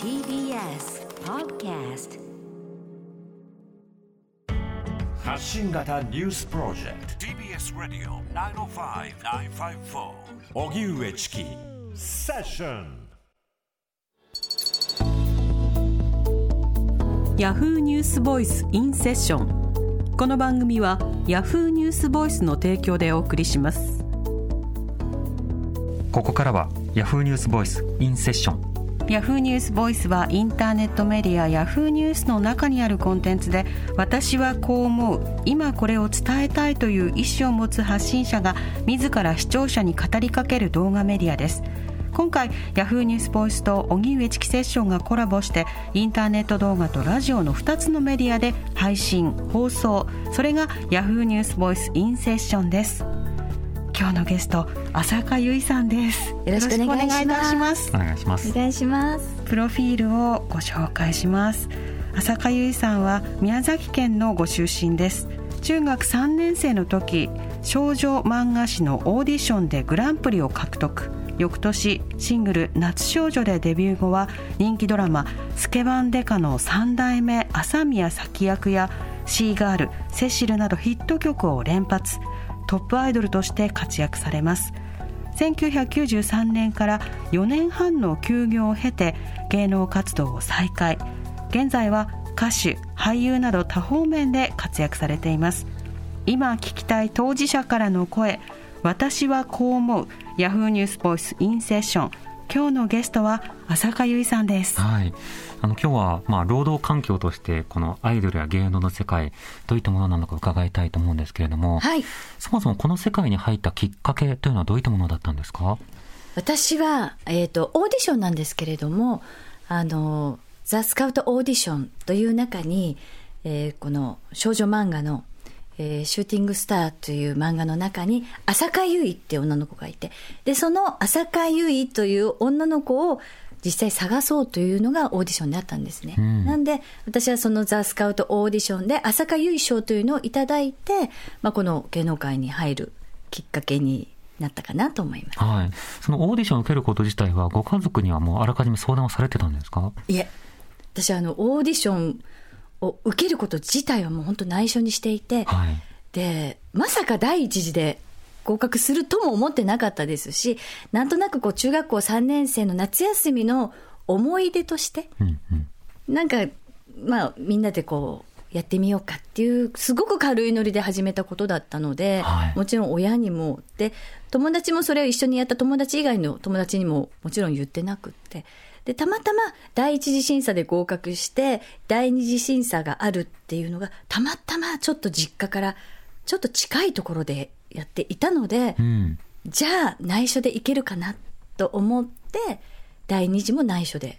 TBS Podcast 発信型ニュースプロジェクト。TBS Radio 905-954荻上チキ。セッション。ヤフーニュースボイスインセッションこの番組はヤフーニュースボイスの提供でお送りしますここからはヤフーニュースボイスインセッションヤフーニュースボイスはインターネットメディアヤフーニュースの中にあるコンテンツで私はこう思う今これを伝えたいという意思を持つ発信者が自ら視聴者に語りかける動画メディアです。今回ヤフーニュースボイスと荻上チキセッションがコラボしてインターネット動画とラジオの2つのメディアで配信放送それがヤフーニュースボイスインセッションです。今日のゲスト浅香由衣さんです。よろしくお願いしますいたします。お願いします。お願いします。プロフィールをご紹介します。浅香由衣さんは宮崎県のご出身です。中学3年生の時少女漫画誌のオーディションでグランプリを獲得。翌年シングル「夏少女」でデビュー後は人気ドラマ「スケバンデカ」の3代目朝宮咲役や「シーガール」「セシル」などヒット曲を連発トップアイドルとして活躍されます。1993年から4年半の休業を経て芸能活動を再開。現在は歌手俳優など多方面で活躍されています。今聞きたい当事者からの声私はこう思う。ヤフーニュースボイスインセッション。今日のゲストは浅香由衣さんです。はい。あの今日はまあ労働環境としてこのアイドルや芸能の世界どういったものなのか伺いたいと思うんですけれども、はい。そもそもこの世界に入ったきっかけというのはどういったものだったんですか？私は、えっとオーディションなんですけれどもあのザ・スカウトオーディションという中に、えーこの少女漫画の、えーシューティングスターという漫画の中に浅香唯って女の子がいてでその浅香唯という女の子を実際探そうというのがオーディションであったんですね。んなんで私はそのザ・スカウトオーディションで浅香唯賞というのをいただいて、まあ、この芸能界に入るきっかけになったかなと思います。はいそのオーディションを受けること自体はご家族にはもうあらかじめ相談をされてたんですか？いえ、私あの、オーディションを受けること自体はもう本当内緒にしていて、はい。で、まさか第一次で合格するとも思ってなかったですし、なんとなくこう中学校3年生の夏休みの思い出として、うんうん。なんか、まあみんなでこう、やってみようかっていう、すごく軽いノリで始めたことだったので、はい。もちろん親にも、で、友達もそれを一緒にやった友達以外の友達にももちろん言ってなくって、で、たまたま第一次審査で合格して、第二次審査があるっていうのが、たまたまちょっと実家からちょっと近いところでやっていたので、うんじゃあ内緒でいけるかなと思って、第二次も内緒で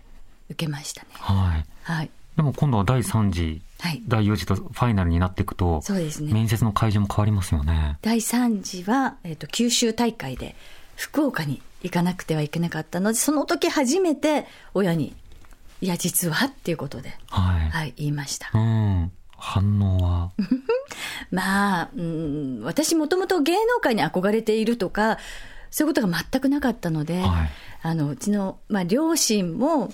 受けましたね。はいはい。でも今度は第3次はい。第4次とファイナルになっていくとそうですね。面接の会場も変わりますよね第3次は、えっと九州大会で福岡に行かなくてはいけなかったのでその時初めて親に「いや実は」っていうことで、はい、はい、言いましたう。ん反応は？まあ、うん、私もともと芸能界に憧れているとかそういうことが全くなかったので、はいあのうちの、まあ、両親も、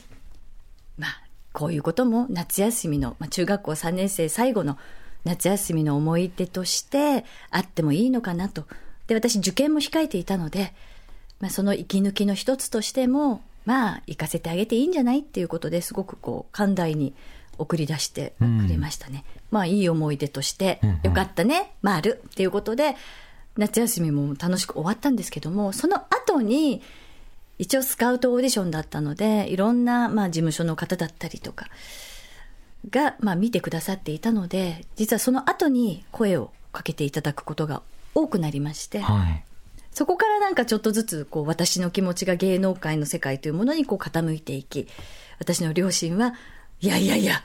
まあ、こういうことも夏休みの、まあ、中学校3年生最後の夏休みの思い出としてあってもいいのかなと。で、私受験も控えていたので、まあ、その息抜きの一つとしても、まあ、行かせてあげていいんじゃないっていうことですごくこう、寛大に送り出してくれましたね。まあ、いい思い出としてうんうん、よかったね、まあ、あるっていうことで、夏休みも楽しく終わったんですけども、その後に、一応スカウトオーディションだったので、いろんな、まあ、事務所の方だったりとかが、まあ、見てくださっていたので、実はその後に声をかけていただくことが多くなりまして、はいそこからなんかちょっとずつ、こう、私の気持ちが芸能界の世界というものにこう傾いていき、私の両親は、いやいやいや、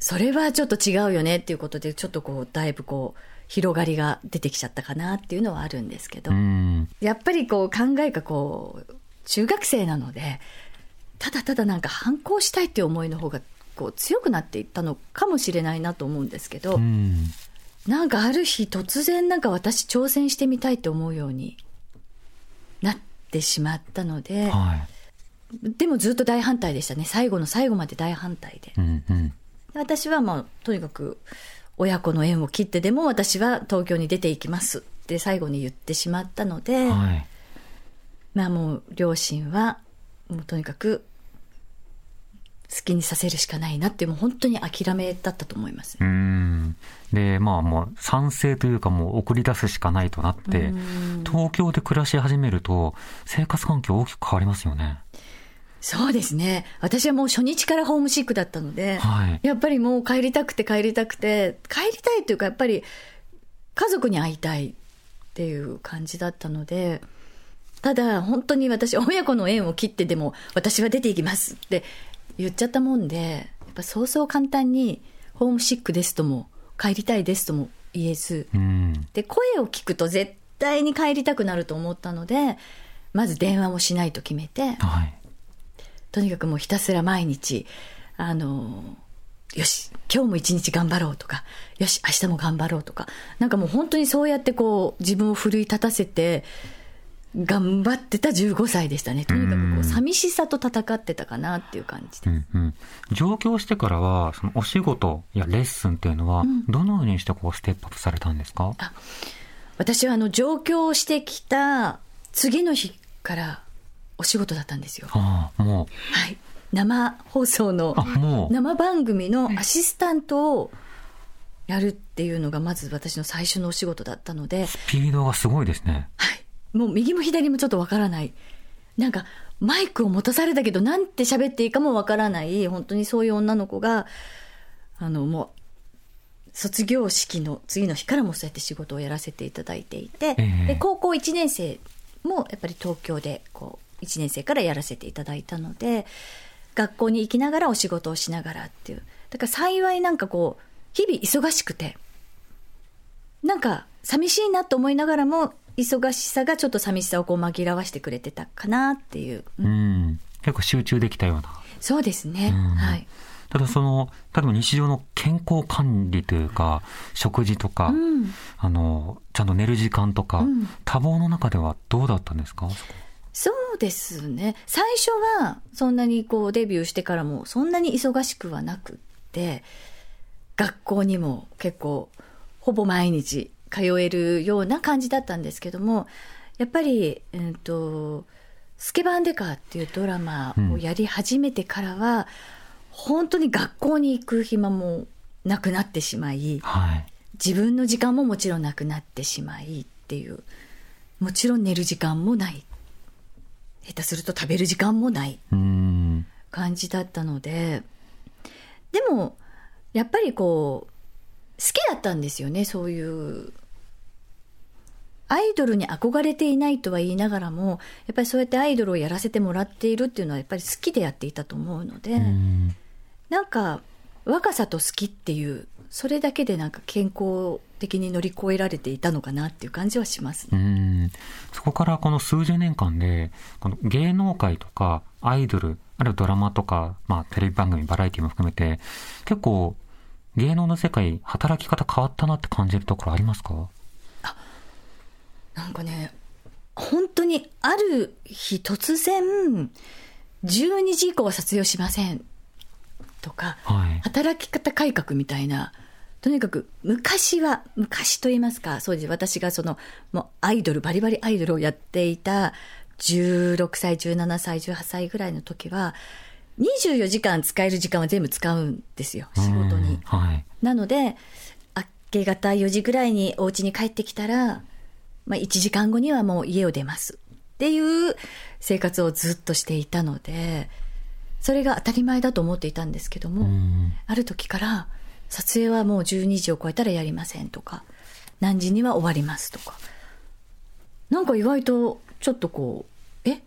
それはちょっと違うよねっていうことで、ちょっとこう、だいぶこう、広がりが出てきちゃったかなっていうのはあるんですけど、うん。やっぱりこう、考えがこう、中学生なので、ただただなんか反抗したいっていう思いの方が、こう、強くなっていったのかもしれないなと思うんですけど、うん。なんかある日突然なんか私挑戦してみたいと思うようになってしまったので、はいでもずっと大反対でしたね。最後の最後まで大反対で。うんうん。で私はもう、とにかく、親子の縁を切ってでも私は東京に出ていきますって最後に言ってしまったので、はい。まあもう両親は、もうとにかく、好きにさせるしかないなってもう本当に諦めだったと思いますう。ん。で、まあもう賛成というかもう送り出すしかないとなって、東京で暮らし始めると生活環境大きく変わりますよね。そうですね。私はもう初日からホームシックだったので、はいやっぱりもう帰りたくて帰りたくて、帰りたいというかやっぱり家族に会いたいっていう感じだったので、ただ本当に私親子の縁を切ってでも私は出ていきますって言っちゃったもんで、やっぱそうそう簡単にホームシックですとも帰りたいですとも言えず、うん。で、声を聞くと絶対に帰りたくなると思ったので、まず電話もしないと決めて、はい。とにかくもうひたすら毎日、あの、よし、今日も一日頑張ろうとか、よし、明日も頑張ろうとか、なんかもう本当にそうやってこう、自分を奮い立たせて、頑張ってた15歳でしたね。とにかくこう、寂しさと戦ってたかなっていう感じで。うんうん。上京してからは、そのお仕事やレッスンっていうのは、どのようにしてこうステップアップされたんですか、私はあの、上京してきた次の日からお仕事だったんですよ。ああ、もはい。生放送の生番組のアシスタントをやるっていうのがまず私の最初のお仕事だったので、う、スピードがすごいですね。はい。もう右も左もちょっとわからない。なんかマイクを持たされたけどなんて喋っていいかもわからない、本当にそういう女の子が、あのもう、卒業式の次の日からもそうやって仕事をやらせていただいていて、ええで高校1年生もやっぱり東京でこう1年生からやらせていただいたので学校に行きながらお仕事をしながらっていうだから幸いなんかこう日々忙しくてなんか寂しいなと思いながらも忙しさがちょっと寂しさをこう紛らわしてくれてたかなっていう、うん。結構集中できたような。そうですね、ん。はい。ただその、例えば日常の健康管理というか、食事とか、うん。あの、ちゃんと寝る時間とか、ん。多忙の中ではどうだったんですか？そうですね。最初は、そんなにこう、デビューしてからも、そんなに忙しくはなくって、学校にも結構、ほぼ毎日通えるような感じだったんですけども、やっぱり、うんと、スケバンデカっていうドラマをやり始めてからは、本当に学校に行く暇もなくなってしまい、はい。自分の時間ももちろんなくなってしまいっていうもちろん寝る時間もない下手すると食べる時間もないうん。感じだったのででもやっぱりこう好きだったんですよねそういうアイドルに憧れていないとは言いながらもやっぱりそうやってアイドルをやらせてもらっているっていうのはやっぱり好きでやっていたと思うので、うんなんか若さと好きっていうそれだけでなんか健康的に乗り越えられていたのかなっていう感じはしますうね。ん。そこからこの数十年間で、この芸能界とかアイドル、あるいはドラマとか、まあテレビ番組、バラエティも含めて、結構芸能の世界、働き方変わったなって感じるところありますか？なんかね本当にある日突然12時以降は撮影をしませんとかはい。働き方改革みたいなとにかく昔は昔と言いますかそうです私がそのもうアイドルバリバリアイドルをやっていた16歳17歳18歳ぐらいの時は24時間使える時間は全部使うんですよ仕事にうん。はい。なので明け方4時ぐらいにお家に帰ってきたら、まあ、1時間後にはもう家を出ますっていう生活をずっとしていたのでそれが当たり前だと思っていたんですけども、うん。ある時から撮影はもう12時を超えたらやりませんとか何時には終わりますとかなんか意外とちょっとこうえ？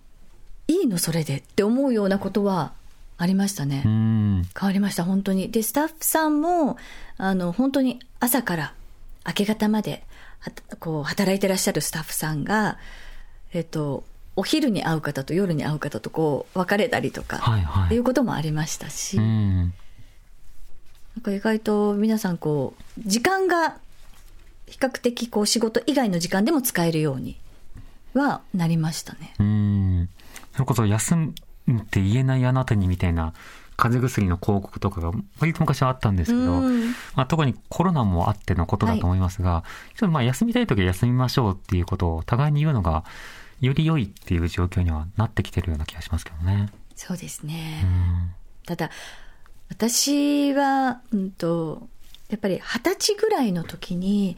いいのそれでって思うようなことはありましたね。うん。変わりました本当にでスタッフさんもあの本当に朝から明け方まではこう働いてらっしゃるスタッフさんがえっとお昼に会う方と夜に会う方とこう別れたりとか、はいはいっていうこともありましたし、うん。なんか意外と皆さんこう時間が比較的こう仕事以外の時間でも使えるようにはなりましたね。うん。それこそ休うんって言えないあなたにみたいな風邪薬の広告とかが割と昔はあったんですけど、うんまあ、特にコロナもあってのことだと思いますが、ちょっとまあ休みたい時は休みましょうっていうことを互いに言うのがより良いっていう状況にはなってきてるような気がしますけどね。そうですうね。んただ、私は、うんと、やっぱり二十歳ぐらいの時に、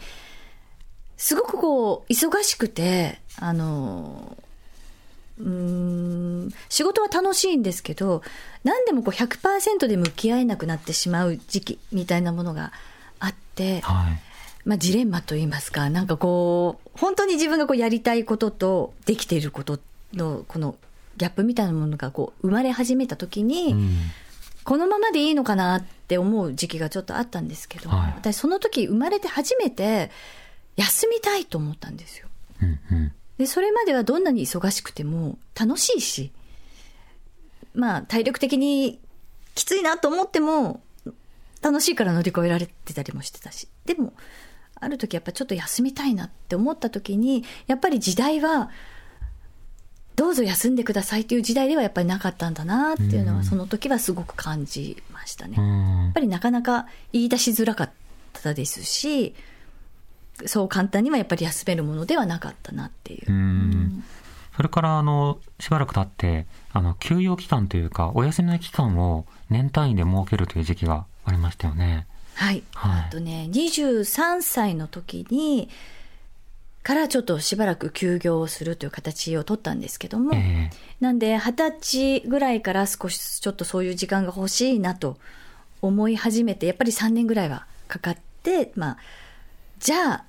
すごくこう、忙しくて、あの、うーん、仕事は楽しいんですけど、何でもこう100%で向き合えなくなってしまう時期みたいなものがあって、はい。まあ、ジレンマと言いますか、なんかこう、本当に自分がこうやりたいこととできていることの、このギャップみたいなものがこう生まれ始めた時に、うんこのままでいいのかなって思う時期がちょっとあったんですけど、はい私その時生まれて初めて休みたいと思ったんですよ。うんうんで、それまではどんなに忙しくても楽しいし、まあ体力的にきついなと思っても楽しいから乗り越えられてたりもしてたし。でも、ある時やっぱちょっと休みたいなって思った時に、やっぱり時代は、どうぞ休んでくださいという時代ではやっぱりなかったんだなっていうのは、その時はすごく感じましたね。うやんっぱりなかなか言い出しづらかったですし、そう簡単にはやっぱり休めるものではなかったなっていうう。んそれから、あの、しばらく経って、あの、休養期間というか、お休みの期間を年単位で設けるという時期がありましたよね。はい。はいあとね、23歳の時に、からちょっとしばらく休業をするという形を取ったんですけども、ええなんで二十歳ぐらいから少しちょっとそういう時間が欲しいなと思い始めて、やっぱり3年ぐらいはかかって、まあ、じゃあ、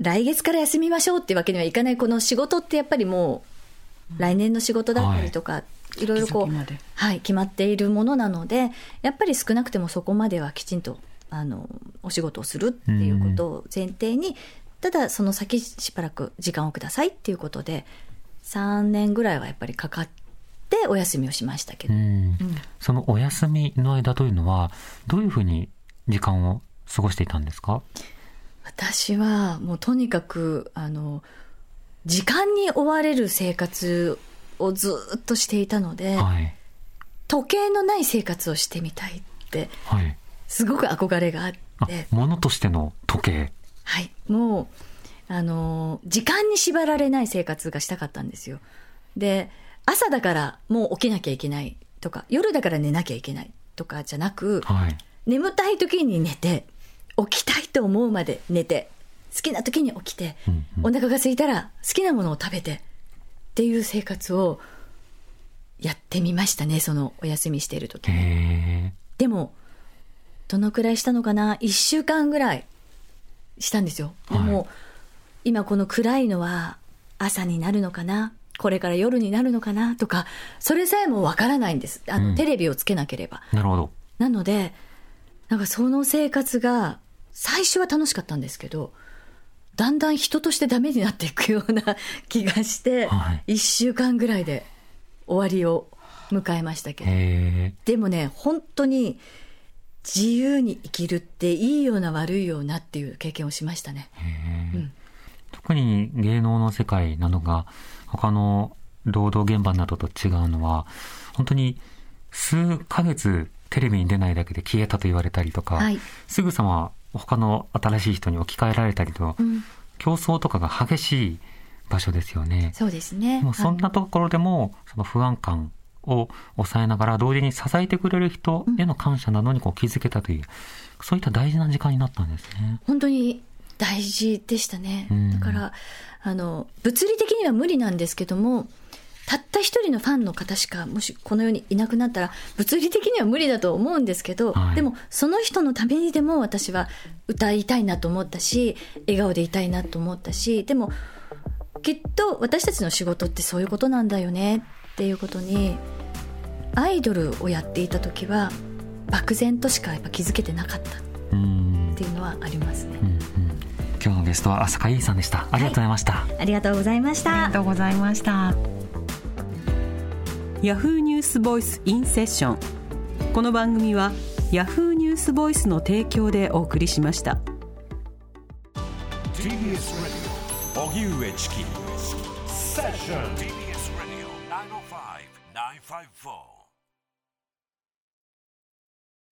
来月から休みましょうっていうわけにはいかない、この仕事ってやっぱりもう、来年の仕事だったりとか、い、ろいろこうはい、決まっているものなので、やっぱり少なくてもそこまではきちんと、あの、お仕事をするっていうことを前提に、ただその先しばらく時間をくださいっていうことで、3年ぐらいはやっぱりかかってお休みをしましたけど、うん。そのお休みの間というのは、どういうふうに時間を過ごしていたんですか？私はもうとにかく、あの、時間に追われる生活をずっとしていたので、はい。時計のない生活をしてみたいって、はい。すごく憧れがあっあて、、物としての時計。はい、もう、あの、時間に縛られない生活がしたかったんですよ。で、朝だからもう起きなきゃいけないとか、夜だから寝なきゃいけないとかじゃなく、はい。眠たい時に寝て、起きたいと思うまで寝て、好きな時に起きて、お腹が空いたら好きなものを食べてっていう生活をやってみましたね、そのお休みしている時へに。え。でも、どのくらいしたのかな ?1 週間ぐらいしたんですよ。でも、はい今この暗いのは朝になるのかな？これから夜になるのかな？とか、それさえもわからないんです。あの、うんテレビをつけなければ。なるほど。なので、なんかその生活が、最初は楽しかったんですけど、だんだん人としてダメになっていくような 気がして、はい。1週間ぐらいで終わりを迎えましたけど。でもね、本当に自由に生きるっていいような悪いようなっていう経験をしましたね。特に芸能の世界などが他の労働現場などと違うのは、本当に数ヶ月テレビに出ないだけで消えたと言われたりとか、はい。すぐさま他の新しい人に置き換えられたりと、うん、競争とかが激しい場所ですよね。そうですね。でもそんなところでも、その不安感を抑えながら、同時に支えてくれる人への感謝などにこう気づけたという、そういった大事な時間になったんですね。本当に大事でしたね。うんだから、あの、物理的には無理なんですけども、たった一人のファンの方しか、もしこの世にいなくなったら、物理的には無理だと思うんですけど、はいでも、その人のためにでも私は歌いたいなと思ったし、笑顔でいたいなと思ったし、でも、きっと私たちの仕事ってそういうことなんだよねっていうことに、アイドルをやっていた時は、漠然としかやっぱ気づけてなかったっうん。ていうのはありますね。うんうん今日のゲストは浅香唯さんでした。ありがとうございました。ありがとうございましたありが。とうございましたヤフーニュースボイスインセッションこの番組はヤフーニュースボイスの提供でお送りしました。TBS Radio 荻上チキ。セッション